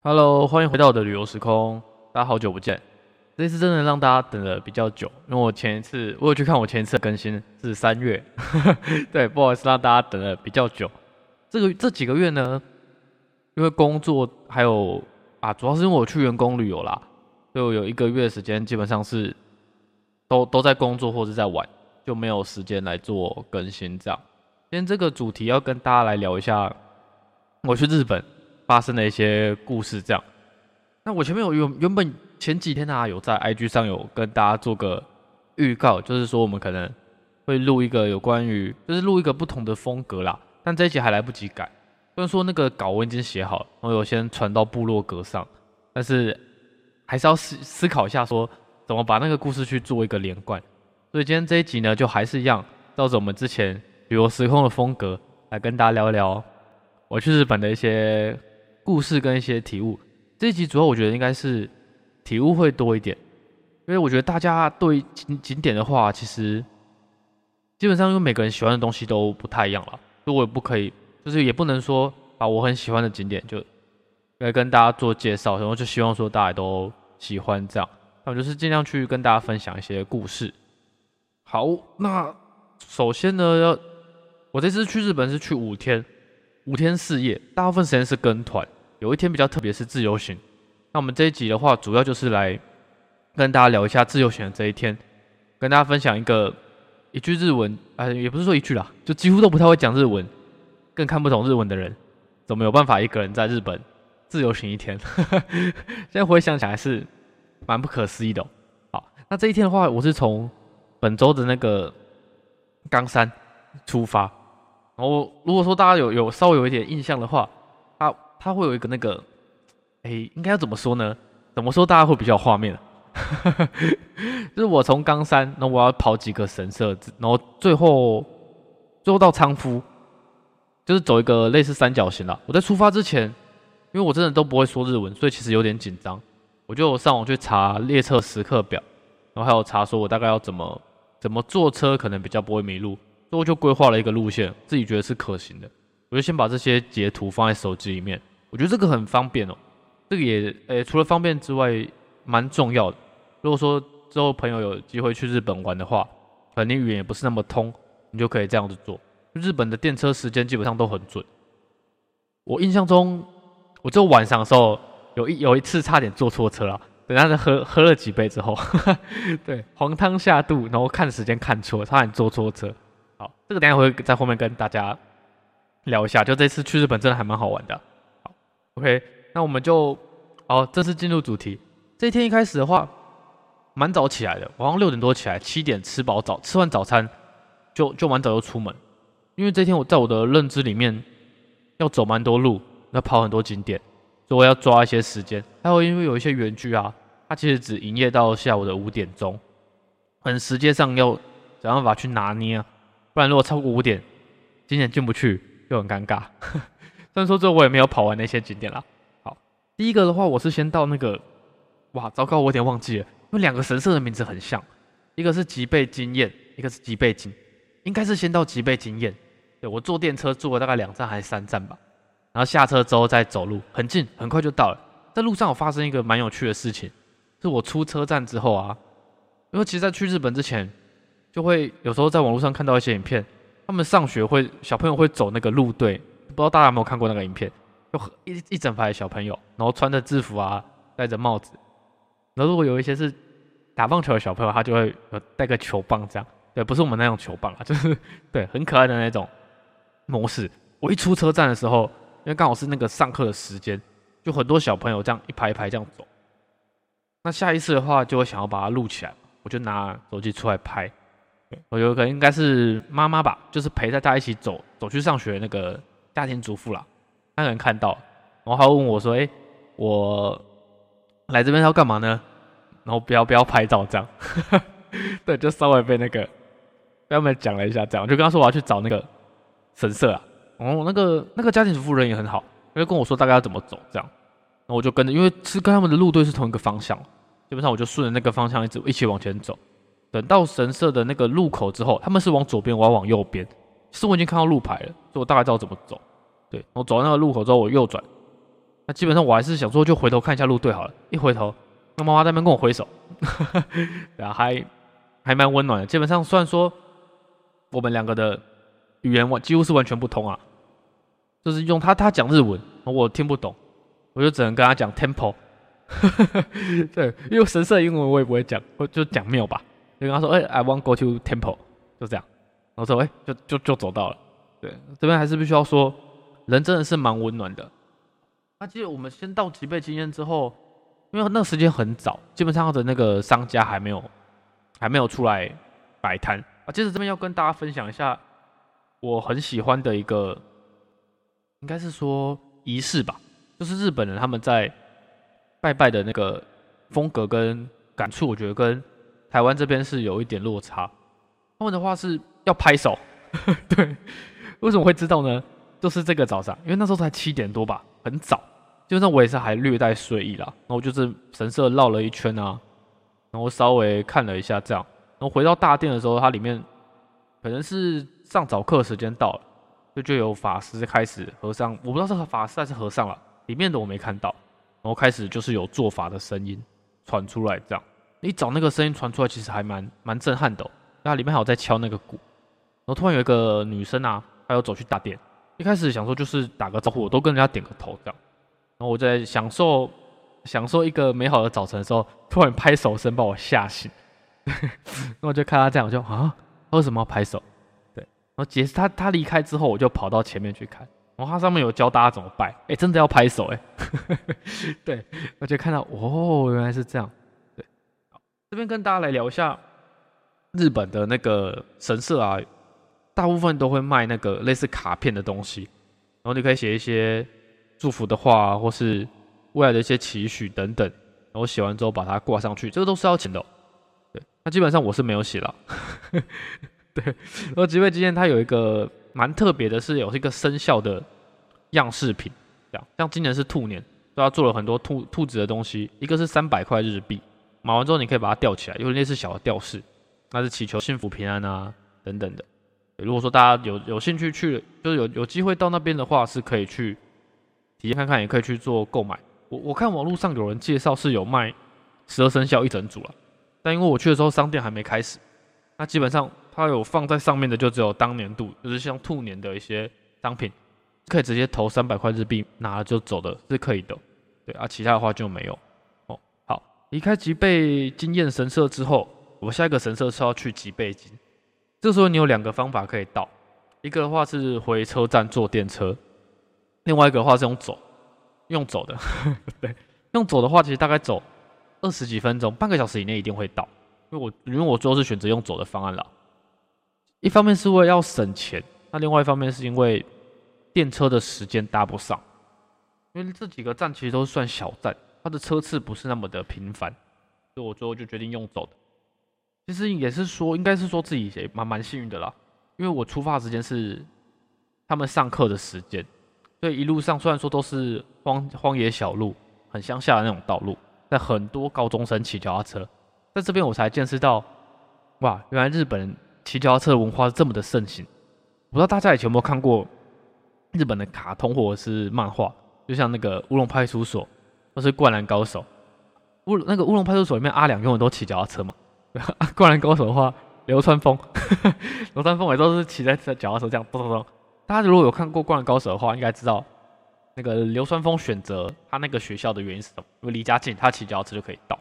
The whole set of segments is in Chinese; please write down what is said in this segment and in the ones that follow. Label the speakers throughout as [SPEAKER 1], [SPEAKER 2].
[SPEAKER 1] Hello，欢迎回到我的旅游时空，大家好久不见。这次真的让大家等了比较久，因为我前一次我有去看我前一次的更新是三月，对，不好意思让大家等了比较久。这个这几个月呢，因为工作还有啊，主要是因为我去员工旅游啦，所以我有一个月时间基本上是都都在工作或者在玩，就没有时间来做更新。这样，今天这个主题要跟大家来聊一下，我去日本。发生的一些故事，这样。那我前面有原原本前几天啊，有在 IG 上有跟大家做个预告，就是说我们可能会录一个有关于，就是录一个不同的风格啦。但这一集还来不及改，虽然说那个稿我已经写好，然后有先传到部落格上，但是还是要思思考一下，说怎么把那个故事去做一个连贯。所以今天这一集呢，就还是一样，照着我们之前旅游时空的风格来跟大家聊一聊我去日本的一些。故事跟一些体悟，这一集主要我觉得应该是体悟会多一点，因为我觉得大家对景景点的话，其实基本上因为每个人喜欢的东西都不太一样了，所以我也不可以，就是也不能说把我很喜欢的景点就来跟大家做介绍，然后就希望说大家都喜欢这样，那我就是尽量去跟大家分享一些故事。好，那首先呢，要我这次去日本是去五天，五天四夜，大部分时间是跟团。有一天比较特别，是自由行。那我们这一集的话，主要就是来跟大家聊一下自由行的这一天，跟大家分享一个一句日文，哎，也不是说一句啦，就几乎都不太会讲日文，更看不懂日文的人，怎么有办法一个人在日本自由行一天？现在回想起来是蛮不可思议的。哦好，那这一天的话，我是从本周的那个冈山出发，然后如果说大家有有稍微有一点印象的话。它会有一个那个，哎，应该要怎么说呢？怎么说大家会比较画面？就是我从冈山，那我要跑几个神社，然后最后最后到仓敷，就是走一个类似三角形啦。我在出发之前，因为我真的都不会说日文，所以其实有点紧张。我就上网去查列车时刻表，然后还有查说我大概要怎么怎么坐车，可能比较不会迷路，所以我就规划了一个路线，自己觉得是可行的。我就先把这些截图放在手机里面。我觉得这个很方便哦，这个也诶，除了方便之外，蛮重要的。如果说之后朋友有机会去日本玩的话，可能你语言也不是那么通，你就可以这样子做。日本的电车时间基本上都很准。我印象中，我就晚上的时候有一有一次差点坐错车了。等下喝喝了几杯之后，对，黄汤下肚，然后看时间看错，差点坐错车。好，这个等下会在后面跟大家聊一下。就这次去日本真的还蛮好玩的。OK，那我们就好正式进入主题。这一天一开始的话，蛮早起来的，晚上六点多起来，七点吃饱早，吃完早餐就就蛮早就出门。因为这天我在我的认知里面要走蛮多路，要跑很多景点，所以我要抓一些时间。还有因为有一些园区啊，它其实只营业到下午的五点钟，很时间上要想办法去拿捏啊，不然如果超过五点，景点进不去又很尴尬。虽然说这我也没有跑完那些景点啦。好，第一个的话，我是先到那个，哇，糟糕，我有点忘记了，因为两个神社的名字很像，一个是吉备经验，一个是吉备金，应该是先到吉备经验。对我坐电车坐了大概两站还是三站吧，然后下车之后再走路，很近，很快就到了。在路上有发生一个蛮有趣的事情，是我出车站之后啊，因为其实在去日本之前，就会有时候在网络上看到一些影片，他们上学会小朋友会走那个路队。不知道大家有没有看过那个影片，就一一整排小朋友，然后穿着制服啊，戴着帽子。然后如果有一些是打棒球的小朋友，他就会有带个球棒这样。对，不是我们那种球棒啊，就是 对很可爱的那种模式。我一出车站的时候，因为刚好是那个上课的时间，就很多小朋友这样一排一排这样走。那下一次的话，就会想要把它录起来，我就拿手机出来拍。我有可能应该是妈妈吧，就是陪大家一起走走去上学那个。家庭主妇啦，那个人看到，然后他问我说：“哎，我来这边要干嘛呢？”然后不要不要拍照这样，对，就稍微被那个被他们讲了一下，这样我就跟他说我要去找那个神社啊。哦，那个那个家庭主妇人也很好，因为跟我说大概要怎么走这样，然后我就跟着，因为是跟他们的路队是同一个方向，基本上我就顺着那个方向一直一起往前走。等到神社的那个路口之后，他们是往左边，我要往右边。是我已经看到路牌了，所以我大概知道怎么走。对我走到那个路口之后，我右转，那基本上我还是想说，就回头看一下路队好了。一回头，那妈妈在那边跟我挥手，对啊，还还蛮温暖的。基本上虽然说我们两个的语言完几乎是完全不通啊，就是用他他讲日文，我听不懂，我就只能跟他讲 temple。对，因为神社英文我也不会讲，我就讲庙吧。就跟他说：“哎，I want go to temple。”就这样。然后说：“哎，就就就走到了。”对，这边还是必须要说，人真的是蛮温暖的。那记得我们先到吉备经验之后，因为那时间很早，基本上的那个商家还没有还没有出来摆摊啊。接着这边要跟大家分享一下我很喜欢的一个，应该是说仪式吧，就是日本人他们在。拜拜的那个风格跟感触，我觉得跟台湾这边是有一点落差。他们的话是要拍手，对，为什么会知道呢？就是这个早上，因为那时候才七点多吧，很早。基本上我也是还略带睡意啦，然后就是神社绕了一圈啊，然后稍微看了一下这样，然后回到大殿的时候，它里面可能是上早课时间到了，就就有法师开始和尚，我不知道是法师还是和尚了，里面的我没看到。然后开始就是有做法的声音传出来，这样你找那个声音传出来，其实还蛮蛮震撼的。那里面还有在敲那个鼓，然后突然有一个女生啊，她要走去大殿。一开始想说就是打个招呼，我都跟人家点个头这样。然后我在享受享受一个美好的早晨的时候，突然拍手声把我吓醒。那我就看他这样，我就啊，为什么要拍手？对，然后解释他他离开之后，我就跑到前面去看。然后他上面有教大家怎么拜，哎，真的要拍手哎，对，我就看到哦，原来是这样，对，好这边跟大家来聊一下日本的那个神社啊，大部分都会卖那个类似卡片的东西，然后你可以写一些祝福的话，或是未来的一些期许等等，然后写完之后把它挂上去，这个都是要钱的，对，那基本上我是没有写了，对，然后吉位之间它有一个。蛮特别的是有一个生肖的样式品，这样像今年是兔年，都要做了很多兔兔子的东西。一个是三百块日币，买完之后你可以把它吊起来，有类似小的吊饰，那是祈求幸福平安啊等等的。如果说大家有有兴趣去，就是有有机会到那边的话，是可以去体验看看，也可以去做购买。我我看网络上有人介绍是有卖十二生肖一整组了，但因为我去的时候商店还没开始，那基本上。它有放在上面的就只有当年度，就是像兔年的一些商品，可以直接投三百块日币拿了就走的，是可以的。对啊，其他的话就没有。哦，好，离开吉备经验神社之后，我下一个神社是要去吉备经。这时候你有两个方法可以到，一个的话是回车站坐电车，另外一个的话是用走，用走的。对，用走的话其实大概走二十几分钟，半个小时以内一定会到。因为我因为我最后是选择用走的方案了。一方面是为了要省钱，那另外一方面是因为电车的时间搭不上，因为这几个站其实都算小站，它的车次不是那么的频繁，所以我最后就决定用走的。其实也是说，应该是说自己也蛮蛮幸运的啦，因为我出发时间是他们上课的时间，所以一路上虽然说都是荒荒野小路，很乡下的那种道路，但很多高中生骑脚踏车，在这边我才见识到，哇，原来日本。骑脚踏车的文化是这么的盛行，不知道大家以前有没有看过日本的卡通或者是漫画，就像那个乌龙派出所或是灌篮高手。乌那个乌龙派出所里面阿良永远都骑脚踏车嘛。灌篮高手的话，流川枫，流川枫也都是骑在脚踏车这样咚咚咚。大家如果有看过灌篮高手的话，应该知道那个流川枫选择他那个学校的原因是什么？因为离家近，他骑脚踏车就可以到。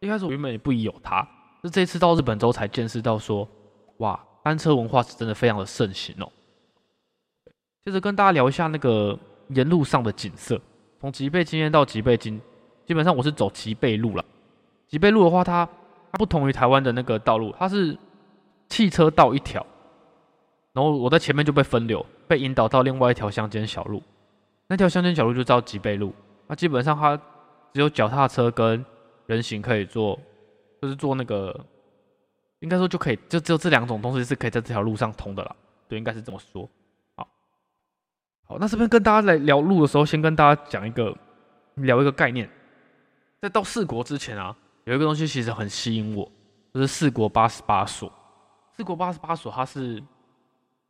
[SPEAKER 1] 一开始我原本也不疑有他，是这次到日本之后才见识到说。哇，单车文化是真的非常的盛行哦。接着跟大家聊一下那个沿路上的景色，从吉贝津到吉备津，基本上我是走吉备路了。吉备路的话，它它不同于台湾的那个道路，它是汽车道一条，然后我在前面就被分流，被引导到另外一条乡间小路。那条乡间小路就叫脊背路，那基本上它只有脚踏车跟人行可以坐，就是坐那个。应该说就可以，就只有这两种东西是可以在这条路上通的了。对，应该是这么说。好，好，那这边跟大家来聊路的时候，先跟大家讲一个，聊一个概念。在到四国之前啊，有一个东西其实很吸引我，就是四国八十八所。四国八十八所，它是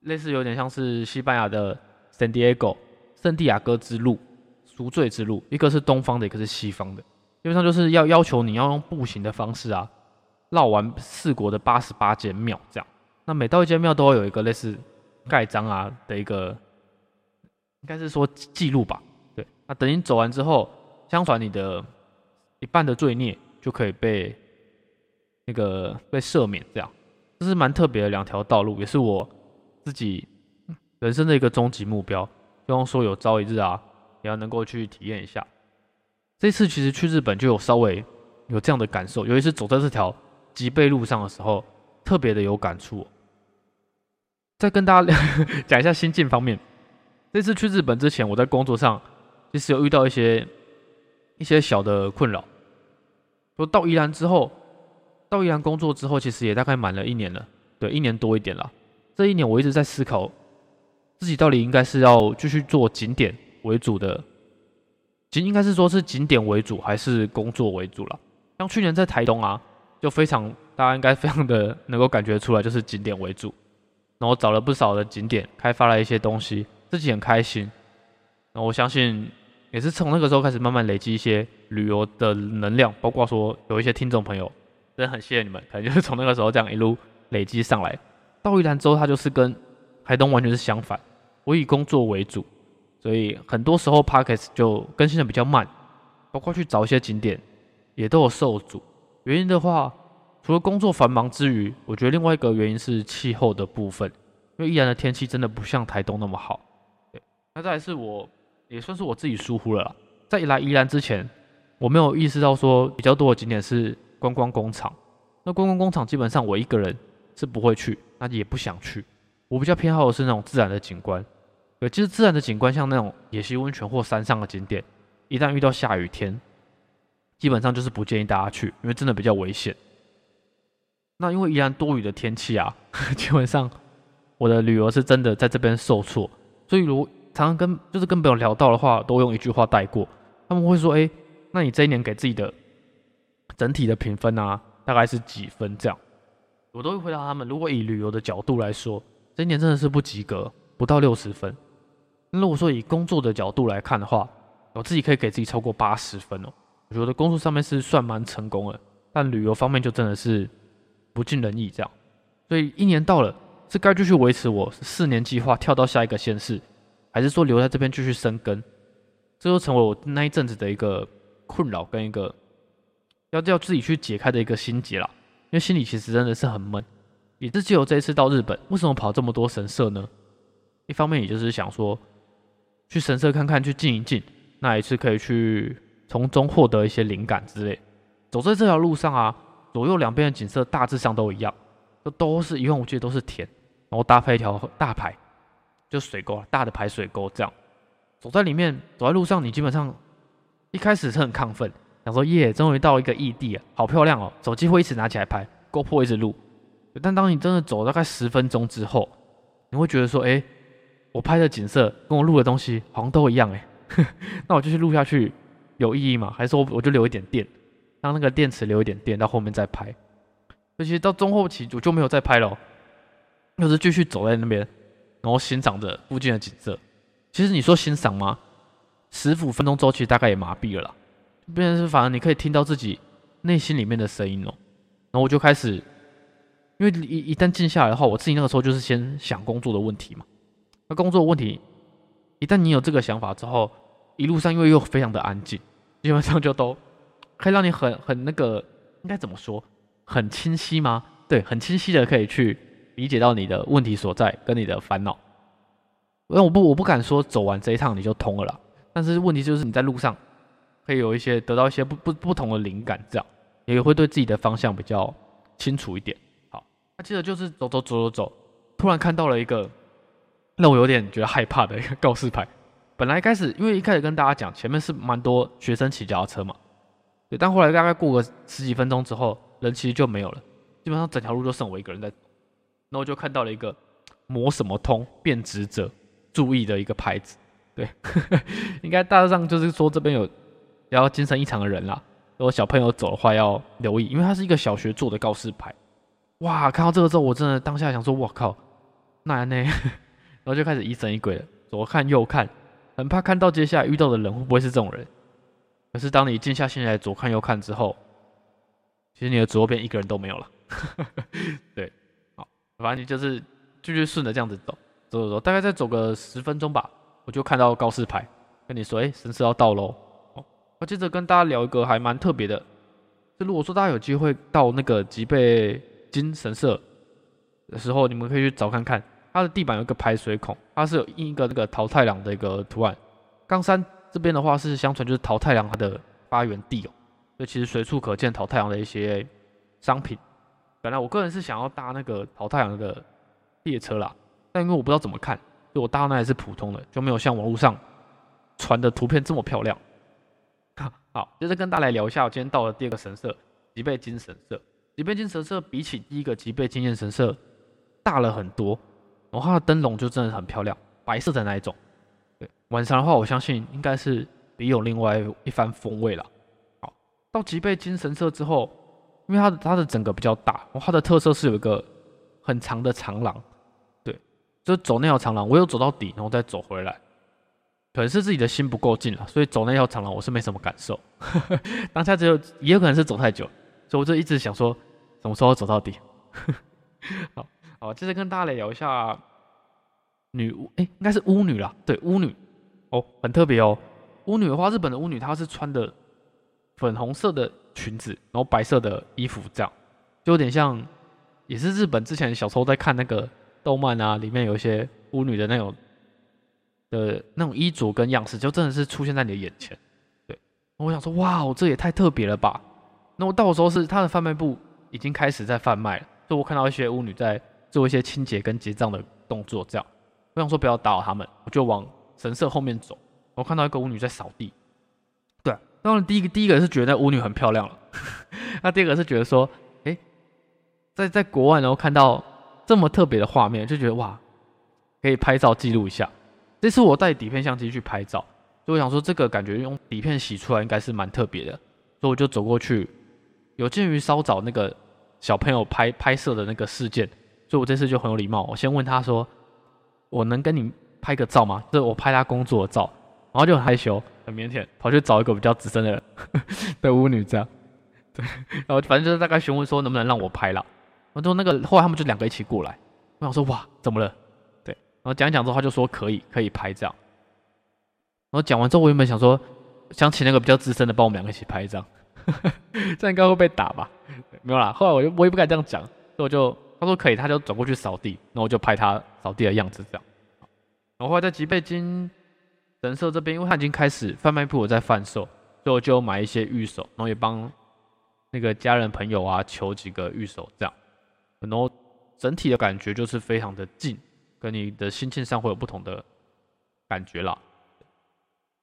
[SPEAKER 1] 类似有点像是西班牙的圣地亚哥之路赎罪之路，一个是东方的，一个是西方的。基本上就是要要求你要用步行的方式啊，绕完四国的八十八间庙，这样。那每到一间庙都会有一个类似盖章啊的一个，应该是说记录吧。对，那等你走完之后，相传你的一半的罪孽就可以被那个被赦免，这样。这是蛮特别的两条道路，也是我自己人生的一个终极目标。希望说有朝一日啊，也要能够去体验一下。这次其实去日本就有稍微有这样的感受，尤其是走在这条脊背路上的时候，特别的有感触。再跟大家 讲一下心境方面，这次去日本之前，我在工作上其实有遇到一些一些小的困扰。说到宜兰之后，到宜兰工作之后，其实也大概满了一年了，对，一年多一点了。这一年我一直在思考，自己到底应该是要继续做景点为主的。其实应该是说是景点为主，还是工作为主了。像去年在台东啊，就非常大家应该非常的能够感觉出来，就是景点为主。然后找了不少的景点，开发了一些东西，自己很开心。然后我相信也是从那个时候开始慢慢累积一些旅游的能量，包括说有一些听众朋友，真的很谢谢你们，可能就是从那个时候这样一路累积上来。到宜兰之后，它就是跟台东完全是相反，我以工作为主。所以很多时候 p o c k e t 就更新的比较慢，包括去找一些景点也都有受阻。原因的话，除了工作繁忙之余，我觉得另外一个原因是气候的部分，因为宜兰的天气真的不像台东那么好。对，那再来是我也算是我自己疏忽了啦。在来宜兰之前，我没有意识到说比较多的景点是观光工厂。那观光工厂基本上我一个人是不会去，那也不想去。我比较偏好的是那种自然的景观。对，其实自然的景观，像那种野溪温泉或山上的景点，一旦遇到下雨天，基本上就是不建议大家去，因为真的比较危险。那因为宜兰多雨的天气啊，基本上我的旅游是真的在这边受挫。所以如常常跟就是跟朋友聊到的话，都用一句话带过。他们会说：“哎，那你这一年给自己的整体的评分啊，大概是几分？”这样，我都会回答他们：如果以旅游的角度来说，这一年真的是不及格，不到六十分。那如果说以工作的角度来看的话，我自己可以给自己超过八十分哦。我觉得工作上面是算蛮成功的，但旅游方面就真的是不尽人意这样。所以一年到了，是该继续维持我四年计划跳到下一个县市，还是说留在这边继续生根？这就成为我那一阵子的一个困扰跟一个要要自己去解开的一个心结了。因为心里其实真的是很闷。也是只有这一次到日本，为什么跑这么多神社呢？一方面也就是想说。去神社看看，去静一静，那也是可以去从中获得一些灵感之类。走在这条路上啊，左右两边的景色大致上都一样，都都是一望无际都是田，然后搭配一条大排，就水沟啊，大的排水沟这样。走在里面，走在路上，你基本上一开始是很亢奋，想说耶，终于到一个异地啊，好漂亮哦，手机会一直拿起来拍，GoPro 一直录。但当你真的走大概十分钟之后，你会觉得说，哎。我拍的景色跟我录的东西好像都一样哎，那我继续录下去有意义吗？还是说我就留一点电，让那个电池留一点电，到后面再拍？而且到中后期我就没有再拍了，就是继续走在那边，然后欣赏着附近的景色。其实你说欣赏吗？十五分钟之后其实大概也麻痹了啦，变成是反而你可以听到自己内心里面的声音哦。然后我就开始，因为一一旦静下来的话，我自己那个时候就是先想工作的问题嘛。那工作问题，一旦你有这个想法之后，一路上因为又非常的安静，基本上就都可以让你很很那个，应该怎么说，很清晰吗？对，很清晰的可以去理解到你的问题所在跟你的烦恼。那我不我不敢说走完这一趟你就通了啦，但是问题就是你在路上可以有一些得到一些不不不同的灵感，这样也会对自己的方向比较清楚一点。好，那接着就是走走走走走，突然看到了一个。让我有点觉得害怕的一个告示牌。本来开始，因为一开始跟大家讲，前面是蛮多学生骑脚踏车嘛，对。但后来大概过个十几分钟之后，人其实就没有了，基本上整条路就剩我一个人在。然后就看到了一个“魔什么通变直者”注意的一个牌子，对，应该大致上就是说这边有要精神异常的人啦。如果小朋友走的话要留意，因为它是一个小学做的告示牌。哇，看到这个之后，我真的当下想说，我靠，那呢？然后就开始疑神疑鬼的，左看右看，很怕看到接下来遇到的人会不会是这种人。可是当你静下心来左看右看之后，其实你的左边一个人都没有了。对，反正你就是继续顺着这样子走，走走走，大概再走个十分钟吧，我就看到告示牌，跟你说，哎，神社要到喽。哦，我接着跟大家聊一个还蛮特别的，就如果说大家有机会到那个吉贝金神社的时候，你们可以去找看看。它的地板有一个排水孔，它是有印一个那个桃太郎的一个图案。冈山这边的话是相传就是桃太郎它的发源地哦，所以其实随处可见桃太郎的一些商品。本来我个人是想要搭那个桃太郎的列车啦，但因为我不知道怎么看，所以我搭那也是普通的，就没有像网络上传的图片这么漂亮。好，接着跟大家来聊一下，我今天到了第二个神社吉备金神社。吉备金神社比起第一个吉备金焰神社大了很多。然后它的灯笼就真的很漂亮，白色的那一种。对，晚上的话，我相信应该是别有另外一番风味了。好，到吉备金神社之后，因为它的它的整个比较大，然后它的特色是有一个很长的长廊。对，就走那条长廊，我有走到底，然后再走回来。可能是自己的心不够近了，所以走那条长廊我是没什么感受。当下只有也有可能是走太久，所以我就一直想说，什么时候走到底？好。好，接着跟大家来聊一下女巫，哎，应该是巫女啦，对，巫女，哦，很特别哦。巫女的话，日本的巫女她是穿的粉红色的裙子，然后白色的衣服，这样就有点像，也是日本之前小时候在看那个动漫啊，里面有一些巫女的那种的那种衣着跟样式，就真的是出现在你的眼前。对，我想说，哇，这也太特别了吧。那我到时候是他的贩卖部已经开始在贩卖了，就我看到一些巫女在。做一些清洁跟结账的动作，这样我想说不要打扰他们，我就往神社后面走。我看到一个巫女在扫地，当然第一个第一个是觉得那舞女很漂亮了，那第二个是觉得说，哎，在在国外然后看到这么特别的画面，就觉得哇，可以拍照记录一下。这次我带底片相机去拍照，所以我想说这个感觉用底片洗出来应该是蛮特别的，所以我就走过去，有鉴于稍早那个小朋友拍拍摄的那个事件。所以我这次就很有礼貌，我先问他说：“我能跟你拍个照吗？”这我拍他工作的照，然后就很害羞、很腼腆，跑去找一个比较资深的人的巫女这样。对，然后反正就是大概询问说能不能让我拍了。然后那个后来他们就两个一起过来，我想说哇，怎么了？对，然后讲一讲之后他就说可以，可以拍这样。然后讲完之后我原本想说想请那个比较资深的帮我们两个一起拍一张，这样应该会被打吧？没有啦，后来我就我也不敢这样讲，所以我就。他说可以，他就走过去扫地，然后我就拍他扫地的样子，这样。然后后来在吉贝金神社这边，因为他已经开始贩卖铺在贩售，所以我就买一些玉手，然后也帮那个家人朋友啊求几个玉手，这样。然后整体的感觉就是非常的近，跟你的心情上会有不同的感觉啦。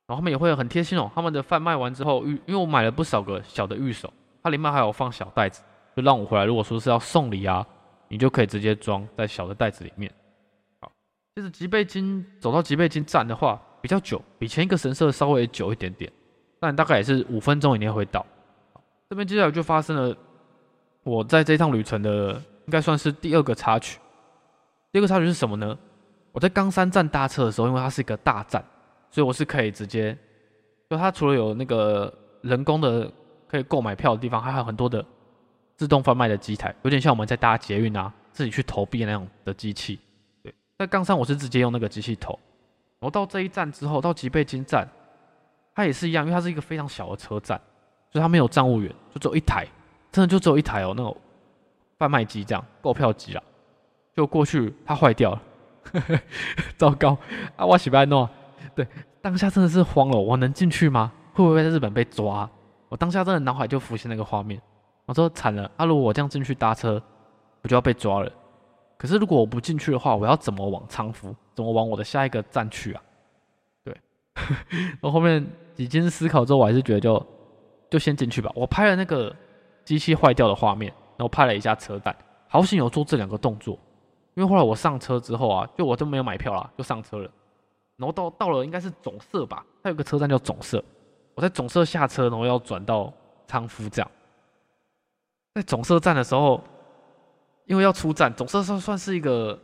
[SPEAKER 1] 然后他们也会很贴心哦，他们的贩卖完之后，玉因为我买了不少个小的玉手，它里面还有放小袋子，就让我回来如果说是要送礼啊。你就可以直接装在小的袋子里面。好，接着吉贝金走到吉贝金站的话，比较久，比前一个神社稍微久一点点，但大概也是五分钟以内会到。这边接下来就发生了我在这趟旅程的应该算是第二个插曲。第二个插曲是什么呢？我在冈山站搭车的时候，因为它是一个大站，所以我是可以直接，就它除了有那个人工的可以购买票的地方，还有很多的。自动贩卖的机台有点像我们在搭捷运啊，自己去投币那样的机器。对，在冈山我是直接用那个机器投。我到这一站之后，到吉贝金站，它也是一样，因为它是一个非常小的车站，所以它没有站务员，就只有一台，真的就只有一台哦，那种贩卖机这样购票机啊。就过去，它坏掉了，糟糕啊！我喜欢诺，对，当下真的是慌了，我能进去吗？会不会在日本被抓？我当下真的脑海就浮现那个画面。我说惨了，啊！如果我这样进去搭车，不就要被抓了？可是如果我不进去的话，我要怎么往仓敷？怎么往我的下一个站去啊？对。然后后面几经思考之后，我还是觉得就就先进去吧。我拍了那个机器坏掉的画面，然后拍了一下车站，好险有做这两个动作。因为后来我上车之后啊，就我都没有买票啦，就上车了。然后到到了应该是总社吧，它有个车站叫总社。我在总社下车，然后要转到仓敷这样。在总社站的时候，因为要出站，总算算算是一个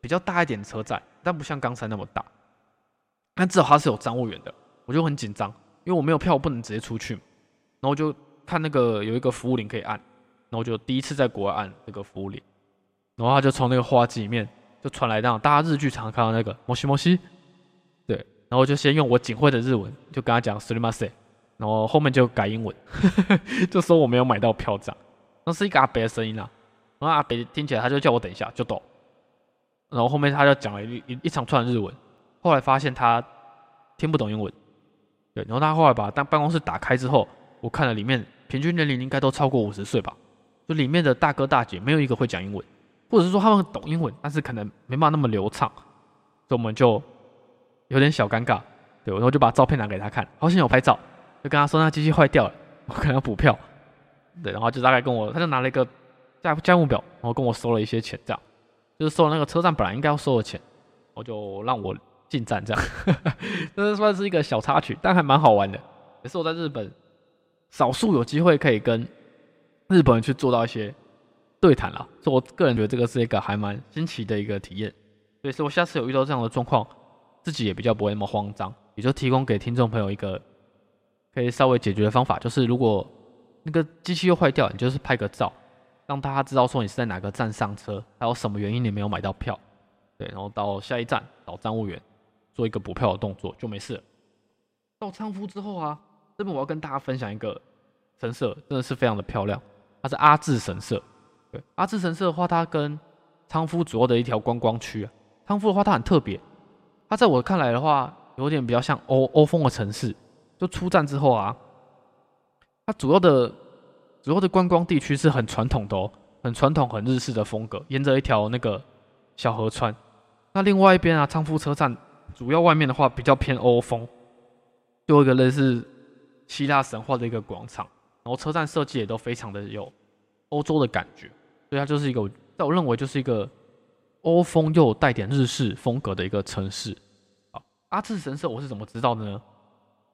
[SPEAKER 1] 比较大一点的车站，但不像冈山那么大。但至少它是有站务员的，我就很紧张，因为我没有票，我不能直接出去嘛。然后就看那个有一个服务铃可以按，然后就第一次在国外按那个服务铃，然后他就从那个话机里面就传来那种大家日剧常看到那个摩西摩西，对，然后就先用我仅会的日文就跟他讲 s u r i m a s e 然后后面就改英文，就说我没有买到票这样，那是一个阿北的声音啊。然后阿北听起来他就叫我等一下就走，然后后面他就讲了一一一长串日文，后来发现他听不懂英文，对，然后他后来把当办公室打开之后，我看了里面平均年龄应该都超过五十岁吧，就里面的大哥大姐没有一个会讲英文，或者是说他们懂英文，但是可能没办法那么流畅，所以我们就有点小尴尬，对，然后就把照片拿给他看，好像有拍照，就跟他说那机器坏掉了，我可能要补票，对，然后就大概跟我，他就拿了一个。价价目表，然后跟我收了一些钱，这样。就是收了那个车站本来应该要收的钱，我就让我进站这样，这算是一个小插曲，但还蛮好玩的，也是我在日本少数有机会可以跟日本人去做到一些对谈了，所以我个人觉得这个是一个还蛮新奇的一个体验，所以说我下次有遇到这样的状况，自己也比较不会那么慌张，也就提供给听众朋友一个可以稍微解决的方法，就是如果那个机器又坏掉，你就是拍个照。让大家知道说你是在哪个站上车，还有什么原因你没有买到票，对，然后到下一站找站务员做一个补票的动作就没事了。到仓敷之后啊，这边我要跟大家分享一个神社，真的是非常的漂亮，它是阿智神社。对，阿智神社的话，它跟仓敷主要的一条观光区啊，仓敷的话它很特别，它在我看来的话，有点比较像欧欧风的城市。就出站之后啊，它主要的。主要的观光地区是很传统的哦，很传统、很日式的风格，沿着一条那个小河川。那另外一边啊，仓敷车站主要外面的话比较偏欧风，有一个类似希腊神话的一个广场，然后车站设计也都非常的有欧洲的感觉，所以它就是一个在我认为就是一个欧风又带点日式风格的一个城市。啊，阿智神社我是怎么知道的呢？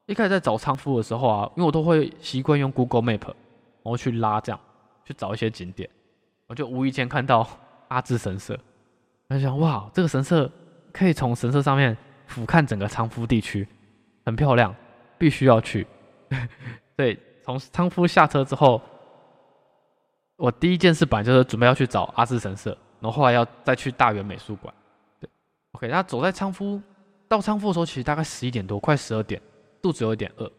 [SPEAKER 1] 一开始在找仓敷的时候啊，因为我都会习惯用 Google Map。然后去拉这样，去找一些景点，我就无意间看到 阿兹神社，我想哇，这个神社可以从神社上面俯瞰整个仓敷地区，很漂亮，必须要去。对，从仓敷下车之后，我第一件事本来就是准备要去找阿志神社，然后后来要再去大原美术馆。对，OK，那走在仓敷到仓敷的时候，其实大概十一点多，快十二点，肚子有一点饿，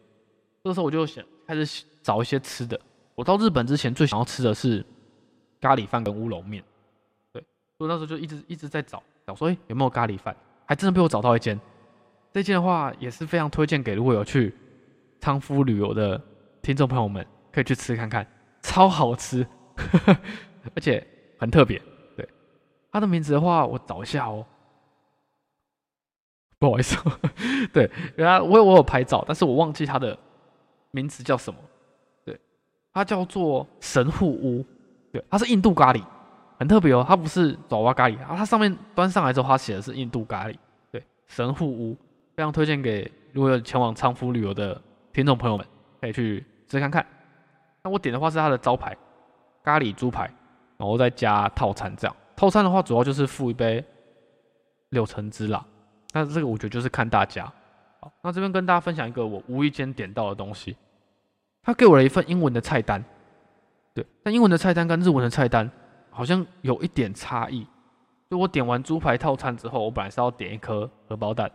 [SPEAKER 1] 这个时候我就想开始找一些吃的。我到日本之前最想要吃的是咖喱饭跟乌龙面，对，所以那时候就一直一直在找，找说哎有没有咖喱饭，还真的被我找到一间，这间的话也是非常推荐给如果有去仓敷旅游的听众朋友们可以去吃看看，超好吃，而且很特别，对，它的名字的话我找一下哦，不好意思，对，原来我我有拍照，但是我忘记它的名字叫什么。它叫做神户屋，对，它是印度咖喱，很特别哦。它不是爪哇咖喱啊，它上面端上来之后，它写的是印度咖喱，对，神户屋非常推荐给如果有前往昌福旅游的听众朋友们，可以去吃看看。那我点的话是它的招牌咖喱猪排，然后再加套餐这样。套餐的话主要就是付一杯柳橙汁啦。那这个我觉得就是看大家。好，那这边跟大家分享一个我无意间点到的东西。他给我了一份英文的菜单，对，但英文的菜单跟日文的菜单好像有一点差异。就我点完猪排套餐之后，我本来是要点一颗荷包蛋，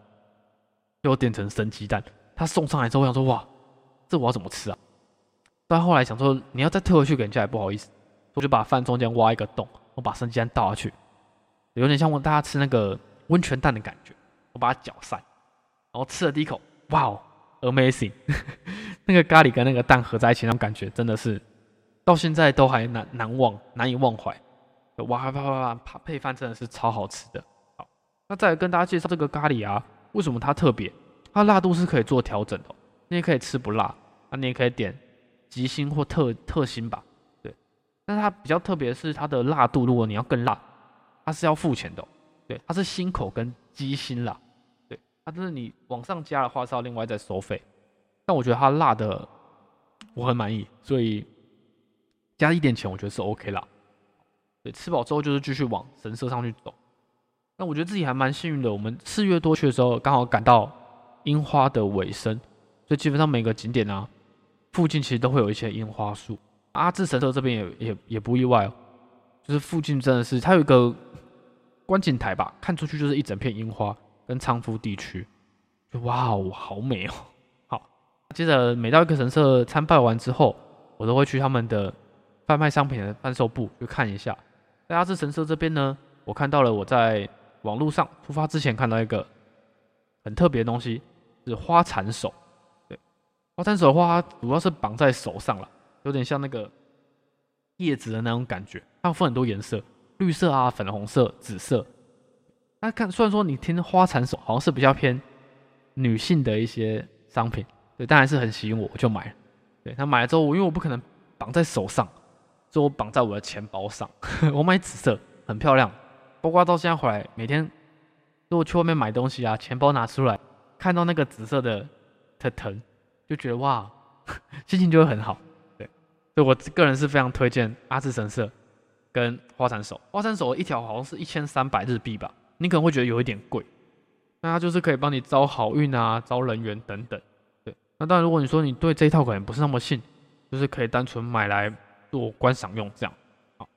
[SPEAKER 1] 就我点成生鸡蛋。他送上来之后，我想说哇，这我要怎么吃啊？但后来想说，你要再退回去给人家也不好意思，我就把饭中间挖一个洞，我把生鸡蛋倒下去，有点像我大家吃那个温泉蛋的感觉。我把它搅散，然后吃了第一口，哇！Amazing，那个咖喱跟那个蛋合在一起，那种感觉真的是到现在都还难难忘、难以忘怀。哇啪啪啪，配饭真的是超好吃的。好，那再来跟大家介绍这个咖喱啊，为什么它特别？它辣度是可以做调整的，你也可以吃不辣，那你也可以点极辛或特特辛吧。对，但是它比较特别的是它的辣度，如果你要更辣，它是要付钱的。对，它是心口跟鸡辛辣。它就是你往上加的话是要另外再收费，但我觉得它辣的我很满意，所以加一点钱我觉得是 OK 啦。对，吃饱之后就是继续往神社上去走。那我觉得自己还蛮幸运的，我们四月多去的时候刚好赶到樱花的尾声，所以基本上每个景点啊，附近其实都会有一些樱花树。阿智神社这边也也也不意外，就是附近真的是它有一个观景台吧，看出去就是一整片樱花跟仓敷地区，哇哦，好美哦。接着每到一个神社参拜完之后，我都会去他们的贩卖商品的贩售部去看一下。在阿智神社这边呢，我看到了我在网络上出发之前看到一个很特别的东西，是花缠手。对，花缠手的话，它主要是绑在手上了。有点像那个叶子的那种感觉，它分很多颜色，绿色啊、粉红色、紫色。那看，虽然说你听花缠手好像是比较偏女性的一些商品，对，当然是很吸引我，我就买了。对，他买了之后，我因为我不可能绑在手上，所以我绑在我的钱包上。我买紫色，很漂亮。包括到现在回来，每天如果去外面买东西啊，钱包拿出来，看到那个紫色的特藤，就觉得哇，心情就会很好。对所以我个人是非常推荐阿智神社跟花伞手。花伞手一条好像是一千三百日币吧，你可能会觉得有一点贵，那它就是可以帮你招好运啊，招人缘等等。对，那当然如果你说你对这一套可能不是那么信，就是可以单纯买来做观赏用这样。好，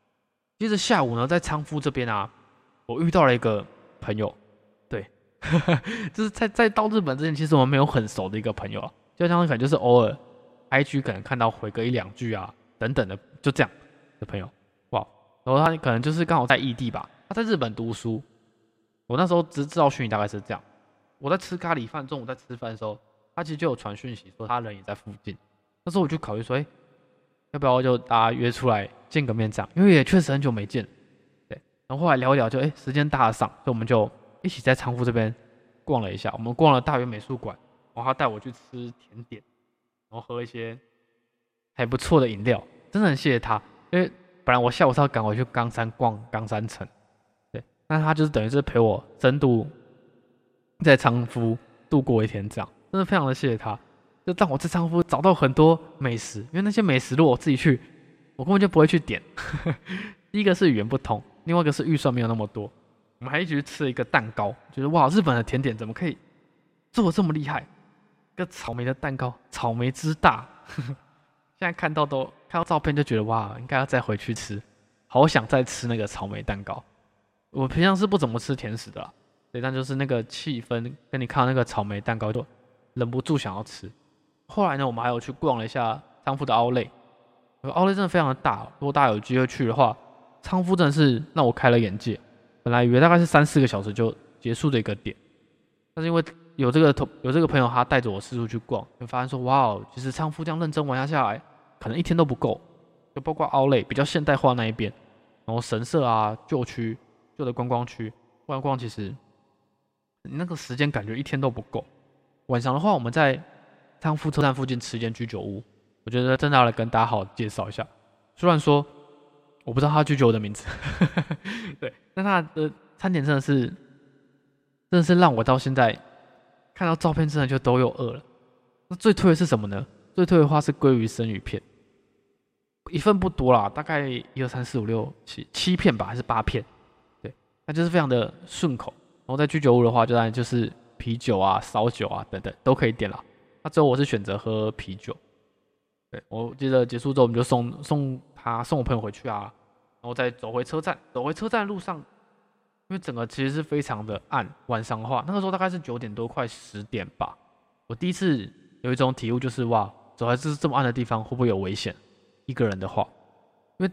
[SPEAKER 1] 接着下午呢，在仓敷这边啊，我遇到了一个朋友，对，就是在在到日本之前，其实我们没有很熟的一个朋友啊，就像可能就是偶尔。I G 可能看到回个一两句啊，等等的，就这样的朋友，哇！然后他可能就是刚好在异地吧，他在日本读书。我那时候只知道讯息大概是这样。我在吃咖喱饭，中午在吃饭的时候，他其实就有传讯息说他人也在附近。那时候我就考虑说，哎，要不要就大家约出来见个面这样？因为也确实很久没见。对，然后后来聊一聊，就哎时间搭得上，所以我们就一起在仓库这边逛了一下。我们逛了大约美术馆，然后他带我去吃甜点。然后喝一些还不错的饮料，真的很谢谢他。因为本来我下午是要赶回去冈山逛冈山城，对，那他就是等于是陪我深度在仓敷度过一天，这样真的非常的谢谢他。就让我在仓敷找到很多美食，因为那些美食如果我自己去，我根本就不会去点。第一个是语言不通，另外一个是预算没有那么多。我们还一起去吃了一个蛋糕，觉得哇，日本的甜点怎么可以做的这么厉害？个草莓的蛋糕，草莓之大，现在看到都看到照片就觉得哇，应该要再回去吃，好想再吃那个草莓蛋糕。我平常是不怎么吃甜食的啦，对，但就是那个气氛跟你看到那个草莓蛋糕，就忍不住想要吃。后来呢，我们还有去逛了一下仓敷的奥莱，奥莱真的非常的大，如果大家有机会去的话，仓敷真的是让我开了眼界。本来以为大概是三四个小时就结束的一个点，但是因为。有这个同有这个朋友，他带着我四处去逛，就发现说，哇哦，其实仓敷这样认真玩下下来，可能一天都不够。就包括奥莱比较现代化那一边，然后神社啊、旧区、旧的观光区逛逛，其实那个时间感觉一天都不够。晚上的话，我们在仓敷车站附近吃一间居酒屋，我觉得真的要来跟大家好好介绍一下。虽然说我不知道他居酒屋的名字，对，但他的餐点真的是，真的是让我到现在。看到照片真的就都有饿了。那最推的是什么呢？最推的话是鲑鱼生鱼片，一份不多啦，大概一二三四五六七七片吧，还是八片？对，那就是非常的顺口。然后在居酒屋的话，就当然就是啤酒啊、烧酒啊等等都可以点了。那最后我是选择喝啤酒。对我记得结束之后，我们就送送他送我朋友回去啊，然后再走回车站。走回车站路上。因为整个其实是非常的暗，晚上的话，那个时候大概是九点多，快十点吧。我第一次有一种体悟，就是哇，走在这这么暗的地方会不会有危险？一个人的话，因为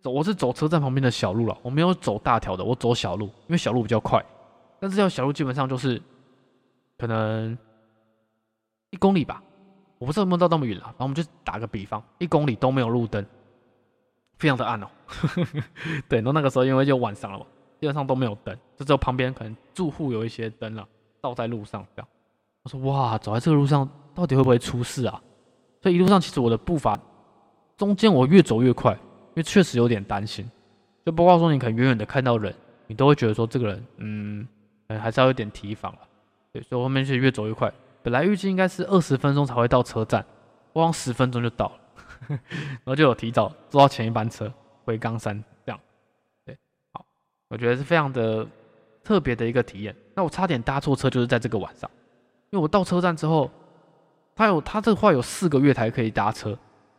[SPEAKER 1] 走我是走车站旁边的小路了，我没有走大条的，我走小路，因为小路比较快。但这条小路基本上就是可能一公里吧，我不知道有没有到那么远了。然后我们就打个比方，一公里都没有路灯，非常的暗哦。对，然后那个时候因为就晚上了嘛。基本上都没有灯，就只有旁边可能住户有一些灯了，照在路上这样。我说哇，走在这个路上到底会不会出事啊？所以一路上其实我的步伐中间我越走越快，因为确实有点担心。就包括说你可能远远的看到人，你都会觉得说这个人，嗯，还是要有点提防了。对，所以后面就越走越快。本来预计应该是二十分钟才会到车站，我光十分钟就到了，然后就有提早坐到前一班车回冈山这样。对，好。我觉得是非常的特别的一个体验。那我差点搭错车，就是在这个晚上。因为我到车站之后，他有他这块有四个月台可以搭车，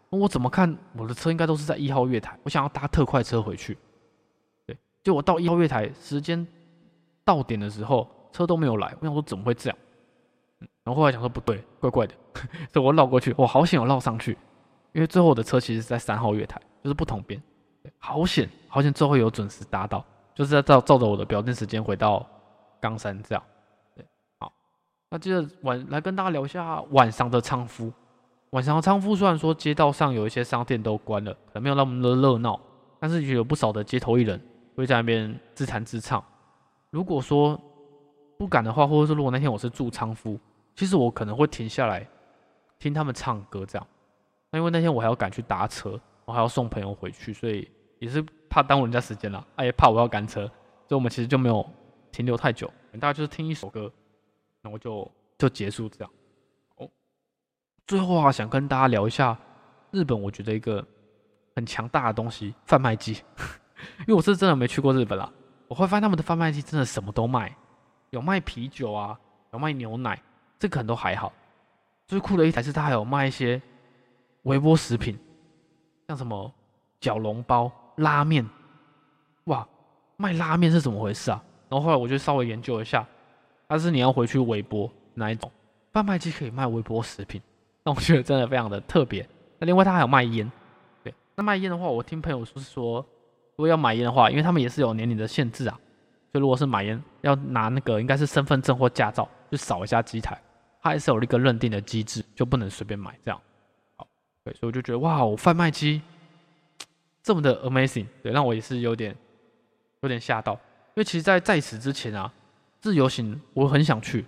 [SPEAKER 1] 我怎么看我的车应该都是在一号月台，我想要搭特快车回去，对，就我到一号月台时间到点的时候，车都没有来，我想说怎么会这样？然后后来想说不对，怪怪的，所以我绕过去，我好险我绕上去，因为最后我的车其实是在三号月台，就是不同边，好险好险最后有准时搭到，就是在照照着我的表定时间回到冈山这样，对，好，那接着晚来跟大家聊一下晚上的仓敷，晚上的仓敷虽然说街道上有一些商店都关了，可能没有那么的热闹，但是也有不少的街头艺人会在那边自弹自唱，如果说不敢的话，或者说如果那天我是住仓夫。其实我可能会停下来听他们唱歌，这样。那因为那天我还要赶去搭车，我还要送朋友回去，所以也是怕耽误人家时间了，也怕我要赶车，所以我们其实就没有停留太久，大概就是听一首歌，然后就就结束这样。哦，最后啊，想跟大家聊一下日本，我觉得一个很强大的东西——贩卖机。因为我是真的没去过日本啦，我会发现他们的贩卖机真的什么都卖，有卖啤酒啊，有卖牛奶。这可能都还好，最酷的一台是它还有卖一些微波食品，像什么小笼包、拉面，哇，卖拉面是怎么回事啊？然后后来我就稍微研究一下，它是你要回去微波哪一种贩卖机可以卖微波食品，那我觉得真的非常的特别。那另外它还有卖烟，对，那卖烟的话，我听朋友说是说，如果要买烟的话，因为他们也是有年龄的限制啊，所以如果是买烟要拿那个应该是身份证或驾照去扫一下机台。它还是有一个认定的机制，就不能随便买这样。好，对，所以我就觉得哇，我贩卖机这么的 amazing，对，让我也是有点有点吓到。因为其实，在在此之前啊，自由行我很想去，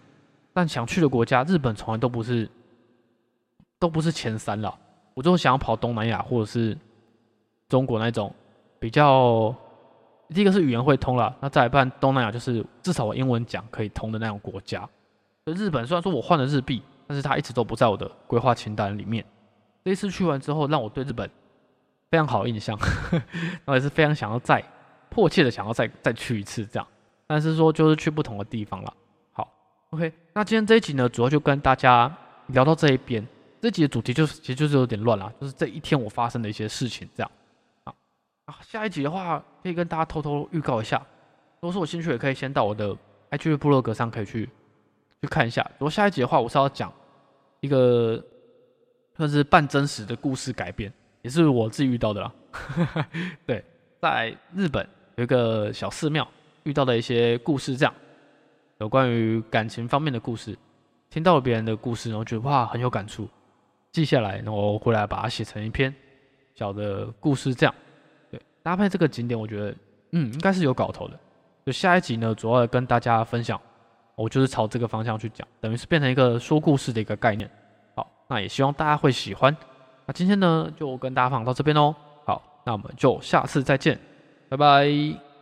[SPEAKER 1] 但想去的国家日本从来都不是都不是前三了。我就想要跑东南亚或者是中国那种比较，第一个是语言会通了，那再办东南亚就是至少我英文讲可以通的那种国家。日本虽然说我换了日币，但是它一直都不在我的规划清单里面。这一次去完之后，让我对日本非常好的印象，然后也是非常想要再迫切的想要再再去一次这样。但是说就是去不同的地方了。好，OK，那今天这一集呢，主要就跟大家聊到这一边。这集的主题就是其实就是有点乱了，就是这一天我发生的一些事情这样。啊，下一集的话可以跟大家偷偷预告一下，如果说有兴趣也可以先到我的 IG 部落格上可以去。去看一下。如果下一集的话，我是要讲一个算是半真实的故事改编，也是我自己遇到的啦。对，在日本有一个小寺庙遇到的一些故事，这样有关于感情方面的故事，听到了别人的故事，然后觉得哇很有感触，记下来，然后回来把它写成一篇小的故事，这样搭配这个景点，我觉得嗯应该是有搞头的。就下一集呢，主要跟大家分享。我就是朝这个方向去讲，等于是变成一个说故事的一个概念。好，那也希望大家会喜欢。那今天呢，就跟大家分享到这边喽。好，那我们就下次再见，拜拜。